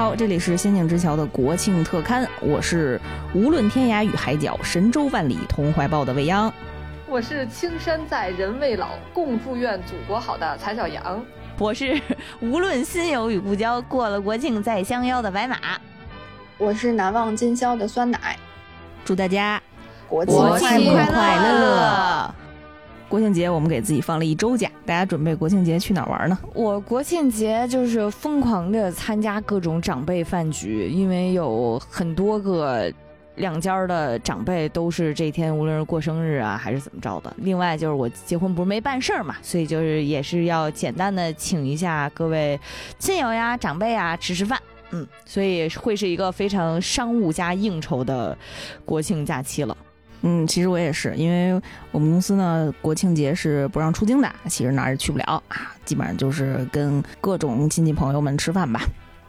好，这里是仙境之桥的国庆特刊，我是无论天涯与海角，神州万里同怀抱的未央。我是青山在，人未老，共祝愿祖国好的蔡小阳。我是无论心有与故交，过了国庆再相邀的白马。我是难忘今宵的酸奶。祝大家国庆国庆快快乐！国庆节我们给自己放了一周假，大家准备国庆节去哪玩呢？我国庆节就是疯狂的参加各种长辈饭局，因为有很多个两家的长辈都是这天，无论是过生日啊还是怎么着的。另外就是我结婚不是没办事儿嘛，所以就是也是要简单的请一下各位亲友呀、长辈啊吃吃饭。嗯，所以会是一个非常商务加应酬的国庆假期了。嗯，其实我也是，因为我们公司呢国庆节是不让出京的，其实哪儿也去不了啊，基本上就是跟各种亲戚朋友们吃饭吧。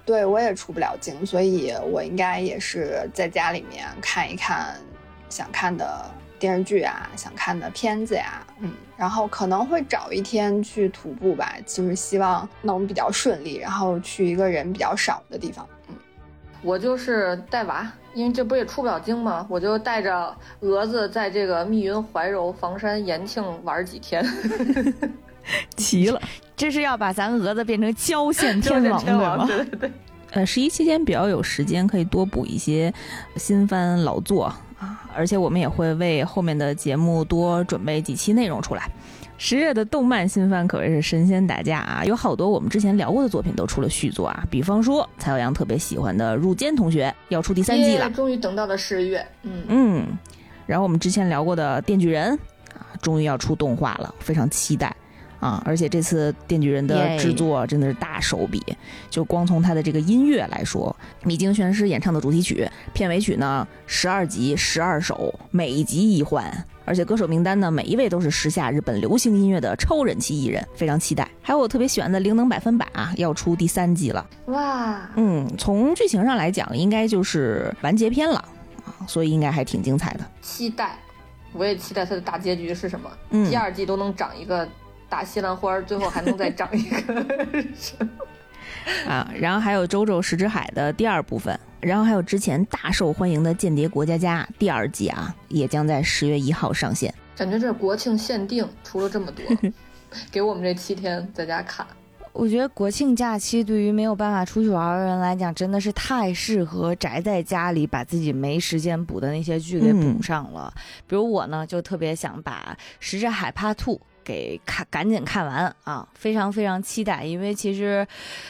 对我也出不了京，所以我应该也是在家里面看一看想看的电视剧啊，想看的片子呀，嗯，然后可能会找一天去徒步吧，就是希望能比较顺利，然后去一个人比较少的地方。嗯，我就是带娃，因为这不也出不了京吗？我就带着蛾子在这个密云、怀柔、房山、延庆玩几天。齐了，这是要把咱蛾子变成郊县天王天对吗？对对对，呃，十一期间比较有时间，可以多补一些新番老作啊，而且我们也会为后面的节目多准备几期内容出来。十月的动漫新番可谓是神仙打架啊，有好多我们之前聊过的作品都出了续作啊，比方说蔡小阳特别喜欢的《入间同学》要出第三季了，终于等到了十月。嗯，嗯，然后我们之前聊过的《电锯人》啊，终于要出动画了，非常期待啊！而且这次《电锯人》的制作真的是大手笔，就光从它的这个音乐来说，米津玄师演唱的主题曲、片尾曲呢，十二集十二首，每一集一换。而且歌手名单呢，每一位都是时下日本流行音乐的超人气艺人，非常期待。还有我特别喜欢的《灵能百分百》啊，要出第三季了。哇，嗯，从剧情上来讲，应该就是完结篇了啊，所以应该还挺精彩的。期待！我也期待它的大结局是什么。嗯第二季都能长一个大西兰花，最后还能再长一个。啊，然后还有周周石之海的第二部分，然后还有之前大受欢迎的《间谍过家家》第二季啊，也将在十月一号上线。感觉这是国庆限定，出了这么多，给我们这七天在家看。我觉得国庆假期对于没有办法出去玩的人来讲，真的是太适合宅在家里，把自己没时间补的那些剧给补上了。比如我呢，就特别想把《石之海 Part Two》给看，赶紧看完啊，非常非常期待。因为其实，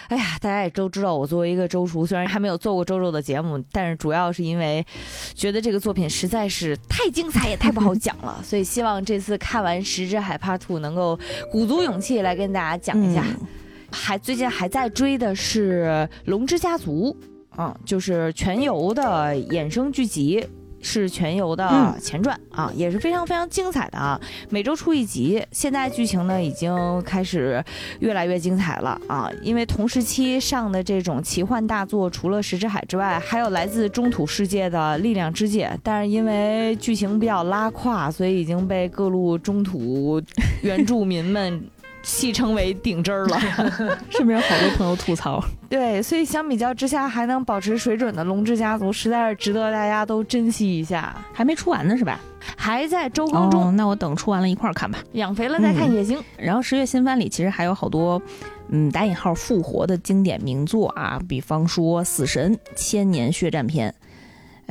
哎呀，大家也都知道，我作为一个周厨，虽然还没有做过周周的节目，但是主要是因为觉得这个作品实在是太精彩，也太不好讲了，所以希望这次看完《十只海 Part Two》能够鼓足勇气来跟大家讲一下。嗯还最近还在追的是《龙之家族》，嗯，就是全游的衍生剧集。是全游的嗯前传、啊，也是非常非常精彩的啊！每周出一集，现在剧情呢已经开始越来越精彩了啊！因为同时期上的这种奇幻大作，除了《石之海》之外，还有来自中土世界的《力量之戒》，但是因为剧情比较拉胯，所以已经被各路中土原住民们戏称为顶针儿了。身边有好多朋友吐槽，对，所以相比较之下，还能保持水准的《龙之家族》实在是值得大家都珍惜一下。还没出完呢是吧？还在周更中，哦，那我等出完了一块儿看吧。养肥了再看也行。然后十月新番里其实还有好多，嗯，打引号复活的经典名作啊，比方说《死神：千年血战篇》。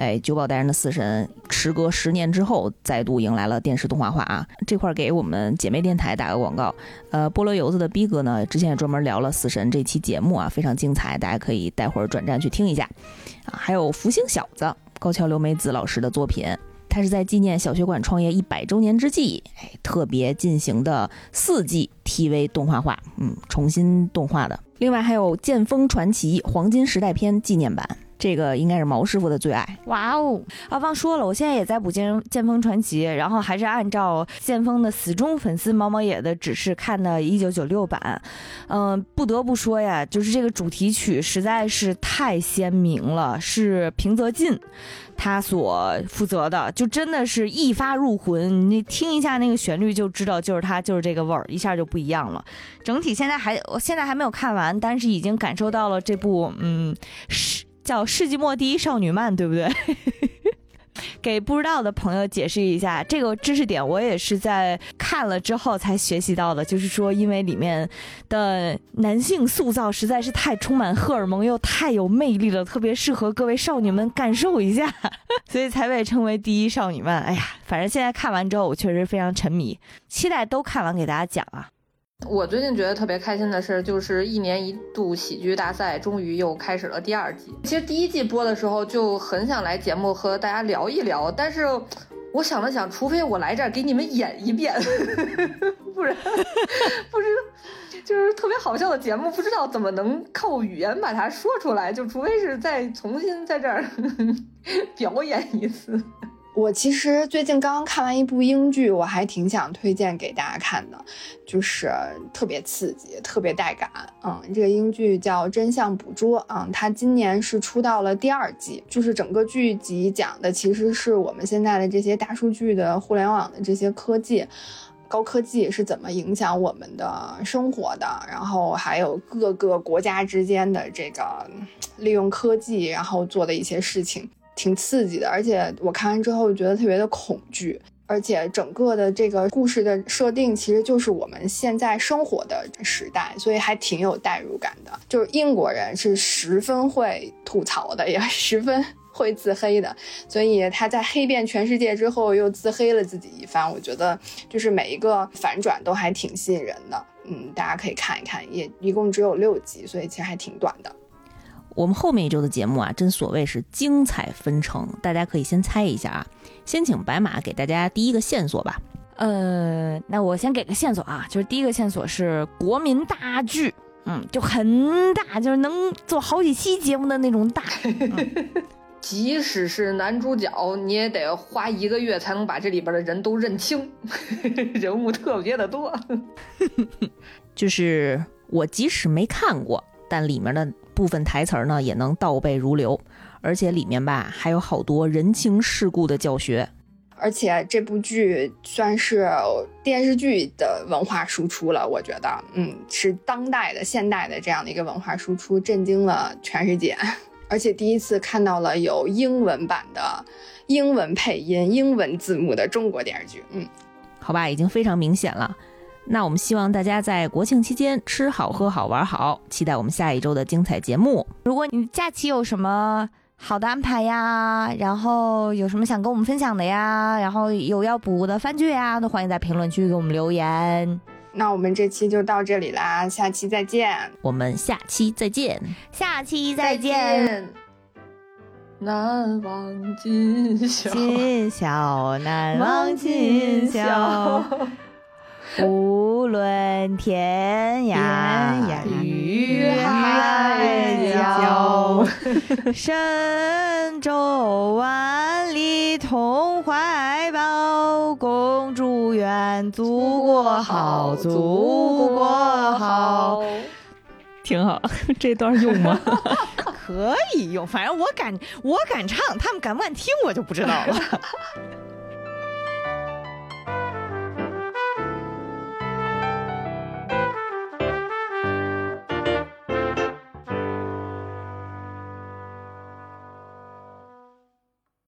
哎，九保代人的死神，时隔十年之后再度迎来了电视动画化啊！这块给我们姐妹电台打个广告，呃，菠萝油子的逼哥呢，之前也专门聊了死神这期节目啊，非常精彩，大家可以待会儿转战去听一下啊。还有福星小子，高桥留美子老师的作品，他是在纪念小学馆创业一百周年之际，哎，特别进行的四季 TV 动画化，嗯，重新动画的。另外还有《剑锋传奇黄金时代篇》纪念版，这个应该是毛师傅的最爱。哇哦！啊，忘说了，我现在也在补《剑剑锋传奇》，然后还是按照剑锋的死忠粉丝毛毛野的指示看的1996版。嗯、不得不说呀，就是这个主题曲实在是太鲜明了，是平泽进他所负责的，就真的是一发入魂。你听一下那个旋律就知道，就是他，就是这个味儿，一下就不一样了。整体现在还，我现在还没有看完，但是已经感受到了这部，嗯，是叫《世纪末第一少女漫》，对不对？给不知道的朋友解释一下，这个知识点我也是在看了之后才学习到的。就是说，因为里面的男性塑造实在是太充满荷尔蒙又太有魅力了，特别适合各位少女们感受一下，所以才被称为第一少女漫。哎呀，反正现在看完之后，我确实非常沉迷，期待都看完给大家讲啊。我最近觉得特别开心的事，就是一年一度喜剧大赛终于又开始了第二季。其实第一季播的时候就很想来节目和大家聊一聊，但是我想了想，除非我来这儿给你们演一遍，不然不知道就是特别好笑的节目，不知道怎么能靠语言把它说出来，就除非是再重新在这儿 表演一次。我其实最近刚刚看完一部英剧，我还挺想推荐给大家看的，就是特别刺激，特别带感。嗯，这个英剧叫《真相捕捉》。嗯，它今年是出到了第二季，就是整个剧集讲的其实是我们现在的这些大数据的互联网的这些科技。高科技是怎么影响我们的生活的？然后还有各个国家之间的这个利用科技，然后做的一些事情。挺刺激的，而且我看完之后觉得特别的恐惧，而且整个的这个故事的设定其实就是我们现在生活的时代，所以还挺有代入感的。就是英国人是十分会吐槽的，也 十分会自黑的，所以他在黑遍全世界之后又自黑了自己一番。我觉得就是每一个反转都还挺吸引人的，嗯，大家可以看一看，也一共只有六集，所以其实还挺短的。我们后面一周的节目啊，真所谓是精彩纷呈，大家可以先猜一下啊。先请白马给大家第一个线索吧。呃，那我先给个线索啊，就是第一个线索是国民大剧，嗯，就很大，就是能做好几期节目的那种大。嗯、即使是男主角，你也得花一个月才能把这里边的人都认清，人物特别的多。就是我即使没看过，但里面的。部分台词儿呢也能倒背如流，而且里面吧还有好多人情世故的教学，而且这部剧算是电视剧的文化输出了，我觉得，嗯，是当代的、现代的这样的一个文化输出，震惊了全世界。而且第一次看到了有英文版的、英文配音、英文字幕的中国电视剧，嗯，好吧，已经非常明显了。那我们希望大家在国庆期间吃好喝好玩好，期待我们下一周的精彩节目。如果你假期有什么好的安排呀，然后有什么想跟我们分享的呀，然后有要补的番剧呀，都欢迎在评论区给我们留言。那我们这期就到这里啦，下期再见。我们下期再见，下期再见。难忘今宵，今宵难忘今宵。无论天涯与海角，神州万里同怀抱。共祝愿祖国好，祖国好。挺好，这段用吗？可以用，反正我敢，我敢唱，他们敢不敢听，我就不知道了。